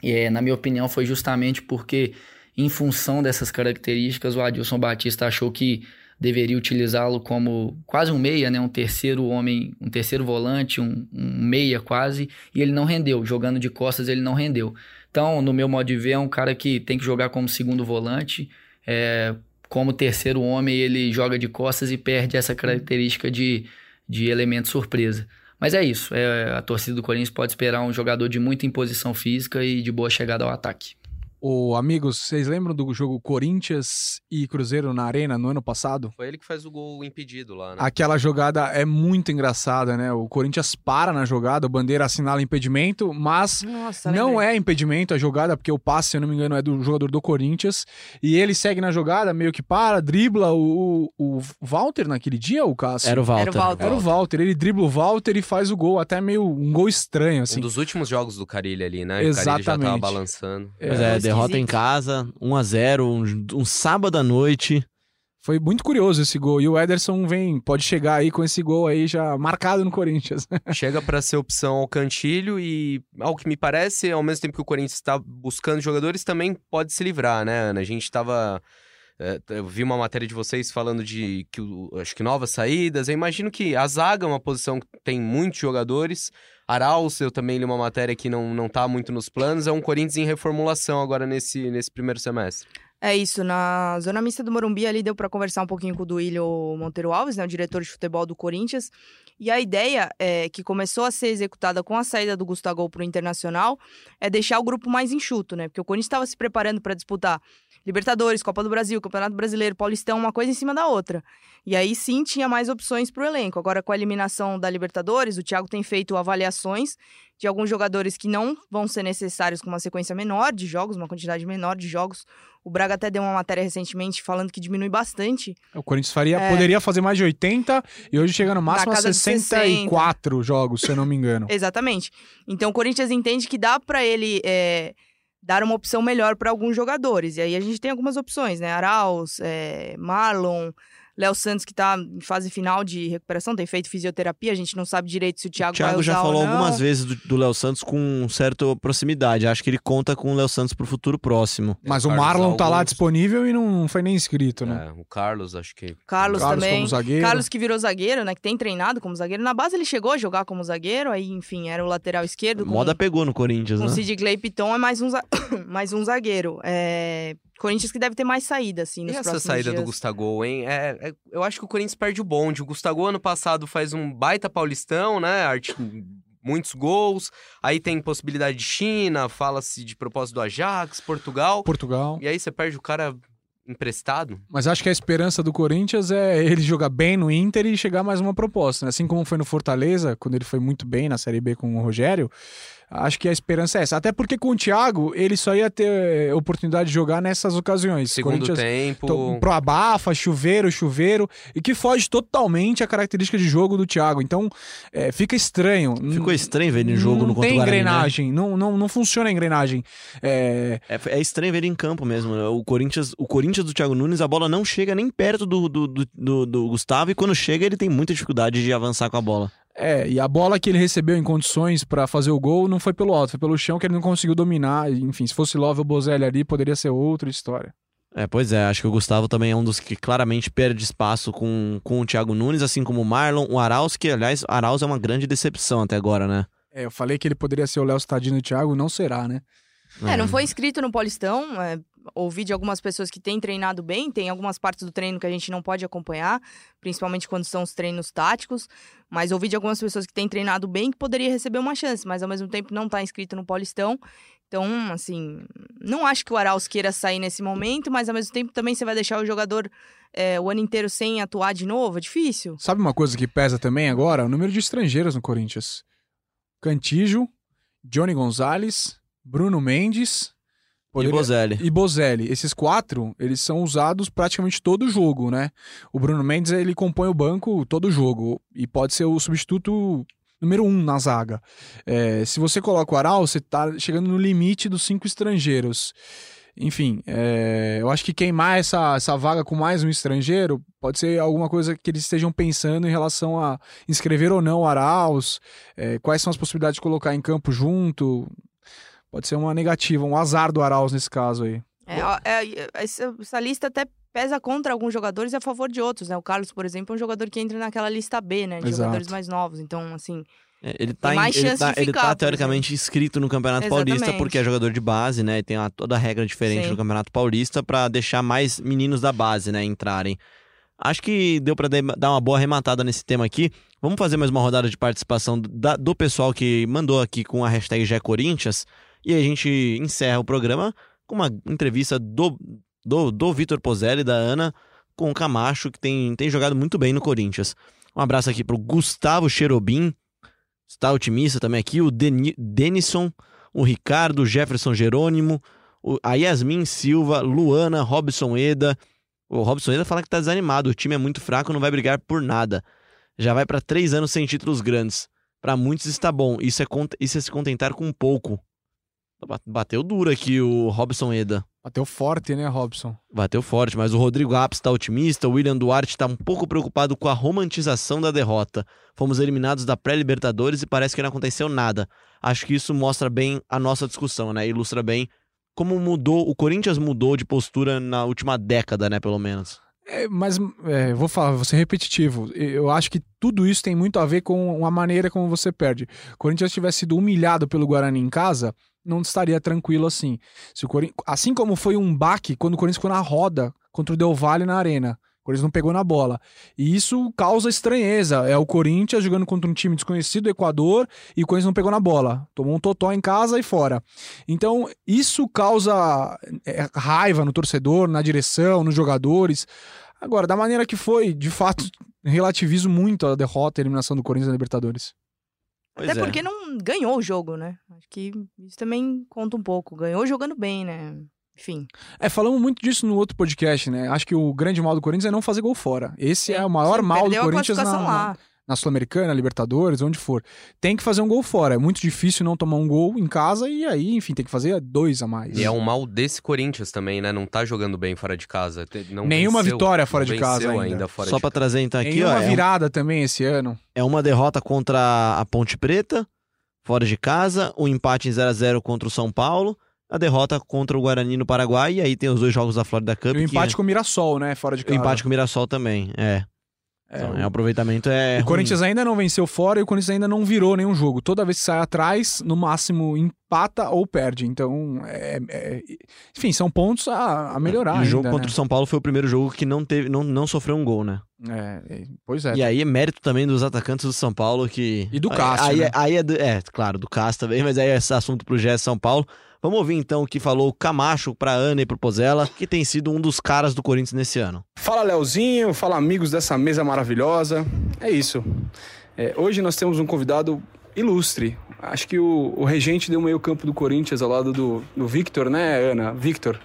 é, na minha opinião foi justamente porque em função dessas características, o Adilson Batista achou que deveria utilizá-lo como quase um meia, né? um terceiro homem, um terceiro volante, um, um, meia quase, e ele não rendeu. Jogando de costas, ele não rendeu. Então, no meu modo de ver, é um cara que tem que jogar como segundo volante. É, como terceiro homem, ele joga de costas e perde essa característica de, de elemento surpresa. Mas é isso. É, a torcida do Corinthians pode esperar um jogador de muita imposição física e de boa chegada ao ataque. Ô, amigos, vocês lembram do jogo Corinthians e Cruzeiro na Arena no ano passado? Foi ele que faz o gol impedido lá, né? Aquela jogada é muito engraçada, né? O Corinthians para na jogada, o Bandeira assinala impedimento, mas Nossa, não é impedimento a jogada, porque o passe, se eu não me engano, é do jogador do Corinthians. E ele segue na jogada, meio que para, dribla o, o, o Walter naquele dia, o Cássio? Era o Walter. Era o Walter. Era o Walter, ele dribla o Walter e faz o gol, até meio um gol estranho, assim. Um dos últimos jogos do Carilli ali, né? O Carilli já tava Exatamente. balançando. É, é, derrota esquisito. em casa, 1x0, um, um sábado à noite. Foi muito curioso esse gol. E o Ederson vem, pode chegar aí com esse gol aí já marcado no Corinthians. Chega para ser opção ao Cantilho e, ao que me parece, ao mesmo tempo que o Corinthians está buscando jogadores, também pode se livrar, né, Ana? A gente estava. Eu vi uma matéria de vocês falando de que acho que novas saídas. Eu imagino que a zaga é uma posição que tem muitos jogadores. Arauz, eu também li uma matéria que não, não tá muito nos planos. É um Corinthians em reformulação agora nesse, nesse primeiro semestre. É isso, na zona mista do Morumbi ali deu para conversar um pouquinho com o Duílio Monteiro Alves, né, o diretor de futebol do Corinthians. E a ideia é que começou a ser executada com a saída do Gustavo para o Internacional é deixar o grupo mais enxuto, né? Porque o Corinthians estava se preparando para disputar Libertadores, Copa do Brasil, Campeonato Brasileiro, Paulistão, uma coisa em cima da outra. E aí sim tinha mais opções para o elenco. Agora com a eliminação da Libertadores, o Thiago tem feito avaliações de alguns jogadores que não vão ser necessários com uma sequência menor de jogos, uma quantidade menor de jogos. O Braga até deu uma matéria recentemente falando que diminui bastante. O Corinthians faria, É. poderia fazer mais de 80 e hoje chega no máximo a casa de 64 jogos, se eu não me engano. Exatamente. Então o Corinthians entende que dá para ele é, dar uma opção melhor para alguns jogadores. E aí a gente tem algumas opções, né? Arauz, é, Marlon, Léo Santos, que tá em fase final de recuperação, tem feito fisioterapia, a gente não sabe direito se o O Thiago, Thiago vai usar já falou ou não. algumas vezes do- Léo Santos com certa proximidade. Acho que ele conta com o Léo Santos pro futuro próximo. Mas o Marlon tá lá Augusto. disponível e não foi nem inscrito, né? É, o Carlos, acho que. Carlos, Carlos também. como zagueiro. Carlos que virou zagueiro, né? Que tem treinado como zagueiro. Na base ele chegou a jogar como zagueiro, aí, enfim, era o lateral esquerdo. Com, Moda pegou no Corinthians, com né? Sid Clay Piton é mais um, za- mais um zagueiro. É... Corinthians que deve ter mais saída, assim, E nos essa próximos saída do dias. Gustavo, hein? É, é- eu acho que o Corinthians perde o bonde. O Gustavo, ano passado, faz um baita paulistão, né? Arte- Muitos gols. Aí tem possibilidade de China, fala-se de propósito do Ajax, Portugal. Portugal. E aí você perde o cara emprestado. Mas acho que a esperança do Corinthians é ele jogar bem no Inter e chegar mais uma proposta. né? Assim como foi no Fortaleza, quando ele foi muito bem na Série B com o Rogério, Acho que a esperança é essa. Até porque com o Thiago, ele só ia ter oportunidade de jogar nessas ocasiões. Segundo tempo. to- Pro abafa, chuveiro, chuveiro, e que foge totalmente a característica de jogo do Thiago. Então, é, fica estranho. Ficou estranho ver ele em jogo não no contra tem o Guarani, né? engrenagem, não, não, não funciona a engrenagem. É, É, é estranho ver ele em campo mesmo. né? O Corinthians, o Corinthians do Thiago Nunes, a bola não chega nem perto do, do, do, do- do Gustavo, e quando chega, ele tem muita dificuldade de avançar com a bola. É, e a bola que ele recebeu em condições pra fazer o gol não foi pelo alto, foi pelo chão que ele não conseguiu dominar. Enfim, se fosse Love ou Bozelli ali, poderia ser outra história. É, pois é, acho que o Gustavo também é um dos que claramente perde espaço com, com o Thiago Nunes, assim como o Marlon, o Arauz, que aliás, o Arauz é uma grande decepção até agora, né? É, eu falei que ele poderia ser o Léo Stadino e o Thiago, não será, né? É, não foi inscrito no Paulistão. é, ouvi de algumas pessoas que têm treinado bem. Tem algumas partes do treino que a gente não pode acompanhar, principalmente quando são os treinos táticos. Mas ouvi de algumas pessoas que têm treinado bem que poderia receber uma chance, mas ao mesmo tempo não está inscrito no Paulistão. Então, assim, não acho que o Arauz queira sair nesse momento, mas ao mesmo tempo também você vai deixar o jogador é, o ano inteiro sem atuar de novo? É difícil. Sabe uma coisa que pesa também agora? O número de estrangeiros no Corinthians. Cantijo, Johnny Gonzalez, Bruno Mendes E poderia- Bozelli. e Bozelli. Esses quatro, eles são usados praticamente todo jogo, né? O Bruno Mendes, ele compõe o banco todo jogo e pode ser o substituto número um na zaga. É, se você coloca o Aral, você tá chegando no limite dos cinco estrangeiros. Enfim, é, eu acho que queimar essa, essa vaga com mais um estrangeiro pode ser alguma coisa que eles estejam pensando em relação a inscrever ou não o Arauz, é, quais são as possibilidades de colocar em campo junto. Pode ser uma negativa, um azar do Arauz nesse caso aí. É, ó, é, essa, essa lista até pesa contra alguns jogadores e a favor de outros, né? O Carlos, por exemplo, é um jogador que entra naquela lista B, né? De Exato. jogadores mais novos. Então, assim, É, Ele tá, Tem em- mais ele chance tá, de ele ficar, tá teoricamente inscrito no Campeonato Paulista Exatamente. porque é jogador de base, né? E tem uma, toda a regra diferente Sim. no Campeonato Paulista pra deixar mais meninos da base, né, entrarem. Acho que deu pra de- dar uma boa arrematada nesse tema aqui. Vamos fazer mais uma rodada de participação da- do pessoal que mandou aqui com a hashtag GéCorinthians e a gente encerra o programa com uma entrevista do, do, do Vitor Pozelli e da Ana com o Camacho, que tem, tem jogado muito bem no Corinthians. Um abraço aqui pro Gustavo Cherobim, está otimista também aqui, o Deni- Denison, o Ricardo, o Jefferson Jerônimo, o- a Yasmin Silva, Luana, Robson Eda. O Robson Eda fala que tá desanimado, o time é muito fraco, não vai brigar por nada. Já vai para três anos sem títulos grandes. Para muitos está bom, isso é, isso é se contentar com pouco. Ba- Bateu duro aqui o Robson Eda. Bateu forte, né, Robson? Bateu forte, mas o Rodrigo Apes está otimista, o William Duarte está um pouco preocupado com a romantização da derrota. Fomos eliminados da pré-Libertadores e parece que não aconteceu nada. Acho que isso mostra bem a nossa discussão, né? Ilustra bem como mudou, o Corinthians mudou de postura na última década, né, pelo menos. É, mas é, vou falar, vou ser repetitivo. Eu acho que tudo isso tem muito a ver com a maneira como você perde. O Corinthians tivesse sido humilhado pelo Guarani em casa, não estaria tranquilo assim. Se o Corin... Assim como foi um baque quando o Corinthians ficou na roda contra o Del Valle na arena. Corinthians não pegou na bola. E isso causa estranheza. É o Corinthians jogando contra um time desconhecido do Equador e o Corinthians não pegou na bola. Tomou um totó em casa e fora. Então, isso causa é, raiva no torcedor, na direção, nos jogadores. Agora, da maneira que foi, de fato, relativizo muito a derrota e a eliminação do Corinthians na Libertadores. Pois até é. porque não ganhou o jogo, né? Acho que isso também conta um pouco. Ganhou jogando bem, né? Enfim. É, falamos muito disso no outro podcast, né? Acho que o grande mal do Corinthians é não fazer gol fora. Esse é Sim, o maior sim, mal do Corinthians na, lá. na Sul-Americana, Libertadores, onde for. Tem que fazer um gol fora. É muito difícil não tomar um gol em casa e aí, enfim, tem que fazer dois a mais. E é um mal desse Corinthians também, né? Não tá jogando bem fora de casa. Não Nenhuma venceu, vitória fora não de casa venceu ainda. fora Só pra trazer então aqui, Tem ó, uma é, um- virada também esse ano. é uma derrota contra a Ponte Preta, fora de casa, um empate em 0 a 0 contra o São Paulo, a derrota contra o Guarani no Paraguai e aí tem os dois jogos da Florida Cup. E o que- empate com o Mirassol, né? Fora de o casa. empate com o Mirassol também, é. É, Então, o- é, o aproveitamento é O Corinthians ainda não venceu fora e o Corinthians ainda não virou nenhum jogo. Toda vez que sai atrás, no máximo empata ou perde. Então, é- é- enfim, são pontos a, a melhorar. O jogo ainda, contra o São Paulo foi o primeiro jogo que não teve, não, não sofreu um gol, né? né? É, é, pois é. E aí é mérito também dos atacantes do São Paulo que E do aí- Cássio, Aí, né? é- aí é, do- é, claro, do Cássio também, mas aí é esse assunto pro GE São Paulo. Vamos ouvir então o que falou o Camacho pra Ana e pro Pozella, que tem sido um dos caras do Corinthians nesse ano. Fala Leozinho, fala amigos dessa mesa maravilhosa. É isso. É, hoje nós temos um convidado ilustre, acho que o, o regente deu meio campo do Corinthians ao lado do, do Victor, né, Ana? Victor.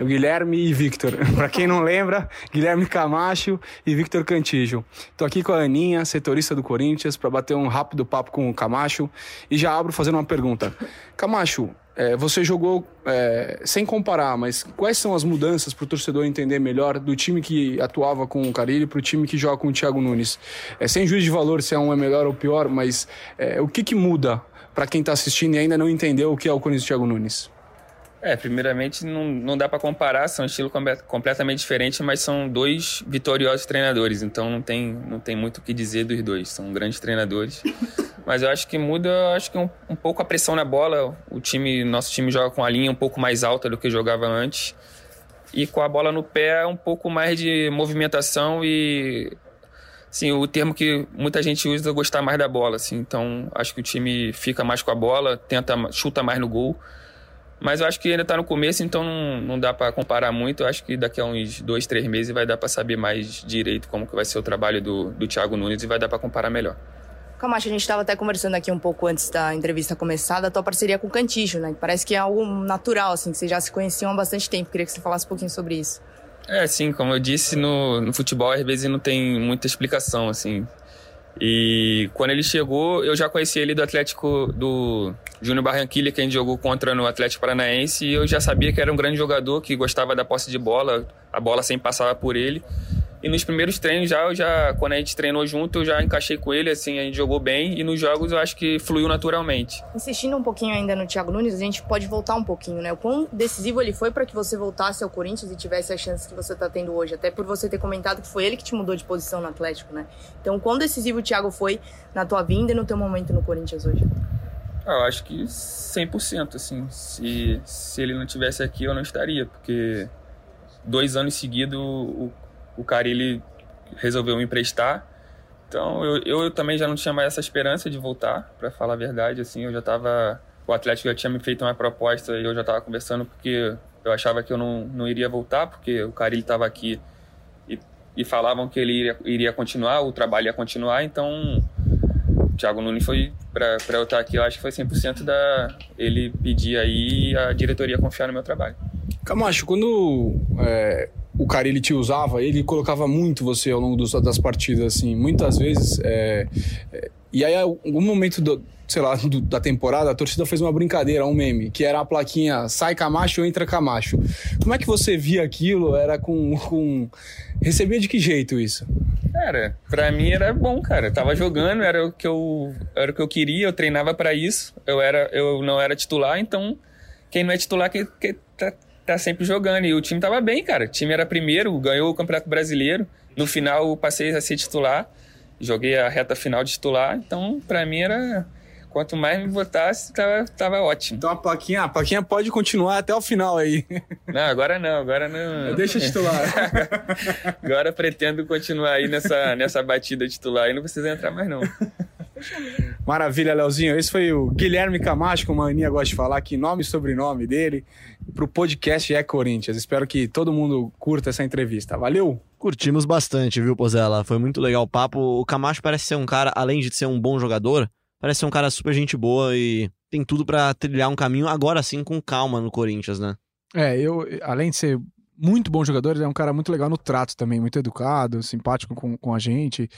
O Guilherme e Victor. para quem não lembra, Guilherme Camacho e Victor Cantijo. Tô aqui com a Aninha, setorista do Corinthians, para bater um rápido papo com o Camacho e já abro fazendo uma pergunta. Camacho, é, você jogou é, sem comparar, mas quais são as mudanças para o torcedor entender melhor do time que atuava com o Carilli para o time que joga com o Thiago Nunes? É, sem juízo de valor se é um é melhor ou pior, mas é, o que, que muda para quem está assistindo e ainda não entendeu o que é o Corinthians Thiago Nunes? É, primeiramente não, não dá para comparar, são estilos completamente diferentes, mas são dois vitoriosos treinadores, então não tem, não tem muito o que dizer dos dois, são grandes treinadores. Mas eu acho que muda, acho que um, um, pouco a pressão na bola. O time, nosso time joga com a linha um pouco mais alta do que jogava antes. E com a bola no pé, um pouco mais de movimentação e sim, o termo que muita gente usa é gostar mais da bola, assim. Então, acho que o time fica mais com a bola, tenta chuta mais no gol. Mas eu acho que ainda está no começo, então não, não dá para comparar muito. Eu acho que daqui a uns dois, três meses vai dar para saber mais direito como que vai ser o trabalho do, do Thiago Nunes e vai dar para comparar melhor. Camacho, a gente estava até conversando aqui um pouco antes da entrevista começar, da tua parceria com o Cantijo, né? Parece que é algo natural, assim, que vocês já se conheciam há bastante tempo. Queria que você falasse um pouquinho sobre isso. É, sim, como eu disse, no, no futebol às vezes não tem muita explicação, assim. E quando ele chegou, eu já conheci ele do Atlético do Júnior Barranquilla, que a gente jogou contra no Atlético Paranaense, e eu já sabia que era um grande jogador, que gostava da posse de bola, a bola sempre passava por ele. E nos primeiros treinos já, eu já, quando a gente treinou junto, eu já encaixei com ele, assim, a gente jogou bem. E nos jogos eu acho que fluiu naturalmente. Insistindo um pouquinho ainda no Thiago Nunes, a gente pode voltar um pouquinho, né? O quão decisivo ele foi para que você voltasse ao Corinthians e tivesse as chances que você tá tendo hoje. Até por você ter comentado que foi ele que te mudou de posição no Atlético, né? Então, o quão decisivo o Thiago foi na tua vinda e no teu momento no Corinthians hoje? Ah, eu acho que 100%, assim. Se, se ele não tivesse aqui, eu não estaria, porque dois anos seguidos o o cara ele resolveu me emprestar. Então eu, eu também já não tinha mais essa esperança de voltar, para falar a verdade. Assim, eu já estava. O Atlético já tinha me feito uma proposta e eu já estava conversando porque eu achava que eu não, não iria voltar, porque o cara estava aqui e, e, falavam que ele iria, iria continuar, o trabalho ia continuar. Então o Thiago Nunes foi para eu estar aqui, eu acho que foi 100% da ele pedir aí a diretoria confiar no meu trabalho. Camacho, quando é, o Carilli te usava, ele colocava muito você ao longo dos, das partidas, assim, muitas vezes. É, é, e aí, algum momento do, sei lá, do, da temporada, a torcida fez uma brincadeira, um meme, que era a plaquinha sai Camacho ou entra Camacho. Como é que você via aquilo? Era com, com. Recebia de que jeito isso? Cara, pra mim era bom, cara. Eu tava jogando, era o que eu, era o que eu queria, eu treinava para isso. Eu, era, eu não era titular, então quem não é titular que, que tá, tá sempre jogando. E o time tava bem, cara. O time era primeiro, ganhou o Campeonato Brasileiro. No final, passei a ser titular. Joguei a reta final de titular. Então, para mim, era. Quanto mais me botasse, tava, tava ótimo. Então a plaquinha, a plaquinha pode continuar até o final aí. Não, agora não, agora não. Deixa titular. agora pretendo continuar aí nessa, nessa batida titular e não precisa entrar mais não. Maravilha, Leozinho. Esse foi o Guilherme Camacho, como a Aninha gosta de falar aqui, nome e sobrenome dele, pro podcast É Corinthians. Espero que todo mundo curta essa entrevista. Valeu! Curtimos bastante, viu, Pozella? Foi muito legal o papo. O Camacho parece ser um cara, além de ser um bom jogador, parece ser um cara super gente boa e tem tudo para trilhar um caminho agora sim com calma no Corinthians, né? É, eu, além de ser muito bom jogador, ele é um cara muito legal no trato também, muito educado, simpático com, com a gente.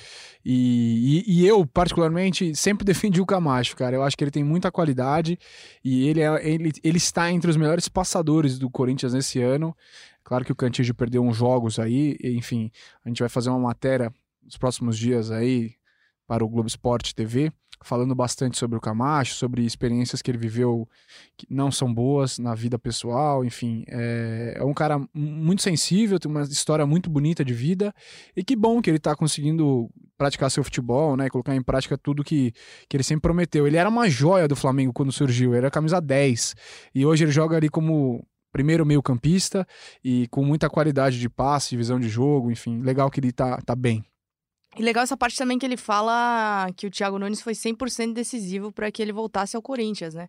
E, e, e, eu, particularmente, sempre defendi o Camacho, cara. Eu acho que ele tem muita qualidade e ele, é, ele, ele está entre os melhores passadores do Corinthians nesse ano. Claro que o Cantígio perdeu uns jogos aí, enfim, a gente vai fazer uma matéria nos próximos dias aí para o Globo Esporte TV falando bastante sobre o Camacho, sobre experiências que ele viveu que não são boas na vida pessoal, enfim. É, é um cara muito sensível, tem uma história muito bonita de vida, e que bom que ele está conseguindo praticar seu futebol, né, colocar em prática tudo que, que ele sempre prometeu. Ele era uma joia do Flamengo quando surgiu, ele era camisa 10, e hoje ele joga ali como primeiro meio campista e com muita qualidade de passe, visão de jogo, enfim, legal que ele tá, tá bem. E legal essa parte também que ele fala que o Thiago Nunes foi 100% decisivo para que ele voltasse ao Corinthians, né?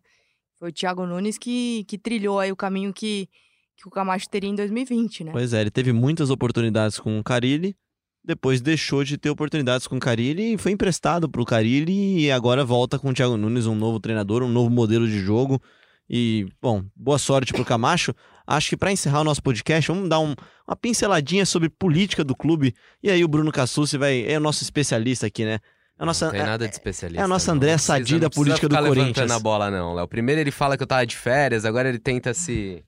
Foi o Thiago Nunes que, que trilhou aí o caminho que, que o Camacho teria em 2020, né? Pois é, ele teve muitas oportunidades com o Carilli, depois deixou de ter oportunidades com o Carilli e foi emprestado para o Carilli e agora volta com o Thiago Nunes, um novo treinador, um novo modelo de jogo. E, bom, boa sorte para o Camacho. Acho que para encerrar o nosso podcast, vamos dar um, uma pinceladinha sobre política do clube. E aí o Bruno Cassucci vai, é o nosso especialista aqui, né? A nossa, não tem nada de especialista. É a nossa André Sadi da política do Corinthians. Não na bola, não, Léo. Primeiro ele fala que eu tava de férias, agora ele tenta se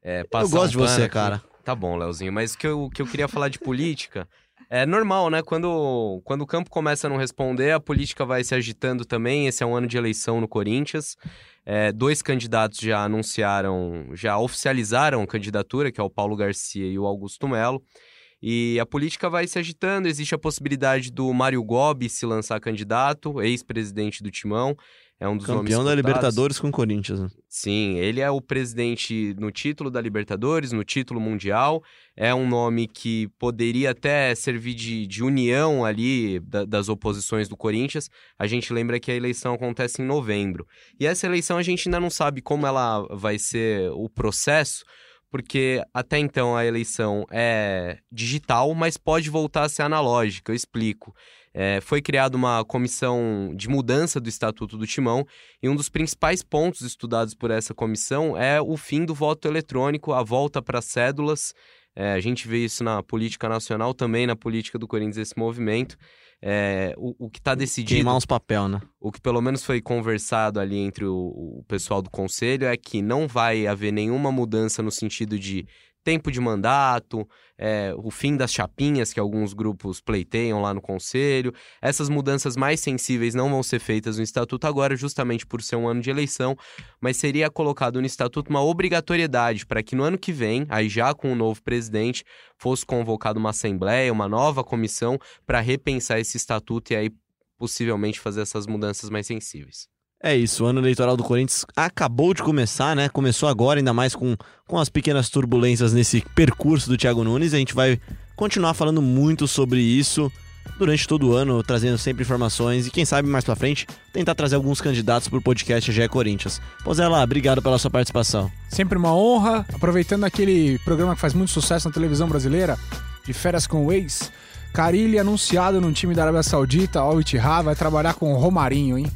é, passar Eu gosto um de você, aqui. cara. Tá bom, Léozinho. Mas o que eu, que eu queria falar de política é normal, né? Quando, quando o campo começa a não responder, a política vai se agitando também. Esse é um ano de eleição no Corinthians. É, dois candidatos já anunciaram, já oficializaram a candidatura, que é o Paulo Garcia e o Augusto Melo. E a política vai se agitando, existe a possibilidade do Mário Gobi se lançar candidato, ex-presidente do Timão. É um dos Campeão da Libertadores com o Corinthians. Né? Sim, ele é o presidente no título da Libertadores, no título mundial. É um nome que poderia até servir de, de união ali da, das oposições do Corinthians. A gente lembra que a eleição acontece em novembro. E essa eleição a gente ainda não sabe como ela vai ser o processo, porque até então a eleição é digital, mas pode voltar a ser analógica. Eu explico. É, foi criada uma comissão de mudança do Estatuto do Timão e um dos principais pontos estudados por essa comissão é o fim do voto eletrônico, a volta para cédulas. É, a gente vê isso na política nacional, também na política do Corinthians, esse movimento. É, o, o, que está decidido. Queimar uns papel, né? O que pelo menos foi conversado ali entre o, o pessoal do conselho é que não vai haver nenhuma mudança no sentido de tempo de mandato, é, o fim das chapinhas que alguns grupos pleiteiam lá no conselho. Essas mudanças mais sensíveis não vão ser feitas no estatuto agora, justamente por ser um ano de eleição, mas seria colocado no estatuto uma obrigatoriedade para que no ano que vem, aí já com o novo presidente, fosse convocada uma assembleia, uma nova comissão para repensar esse estatuto e aí possivelmente fazer essas mudanças mais sensíveis. É isso, o ano eleitoral do Corinthians acabou de começar, né? Começou agora, ainda mais com, com as pequenas turbulências nesse percurso do Thiago Nunes. A gente vai continuar falando muito sobre isso durante todo o ano, trazendo sempre informações e quem sabe mais pra frente tentar trazer alguns candidatos pro podcast GE Corinthians. Pozela, obrigado pela sua participação. Sempre uma honra, aproveitando aquele programa que faz muito sucesso na televisão brasileira, de férias com o ex. Carilli anunciado no time da Arábia Saudita, Al Ittihad, vai trabalhar com o Romarinho, hein?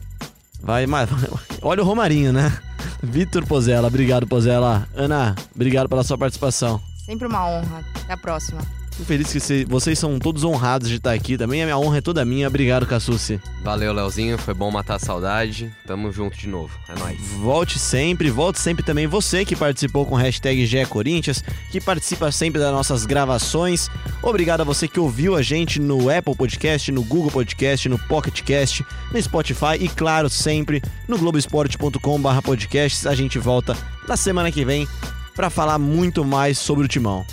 Vai, mas olha o Romarinho, né? Vitor Pozella, obrigado, Pozella. Ana, obrigado pela sua participação. Sempre uma honra. Até a próxima. Fico feliz que vocês são todos honrados de estar aqui também. A minha honra é toda minha. Obrigado, Cassucci. Valeu, Leozinho. Foi bom matar a saudade. Tamo junto de novo. É nóis. Volte sempre. Volte sempre também você que participou com o hashtag Corinthians, que participa sempre das nossas gravações. Obrigado a você que ouviu a gente no Apple Podcast, no Google Podcast, no Pocket Cast, no Spotify e, claro, sempre no globesport.com/podcasts. A gente volta na semana que vem para falar muito mais sobre o Timão.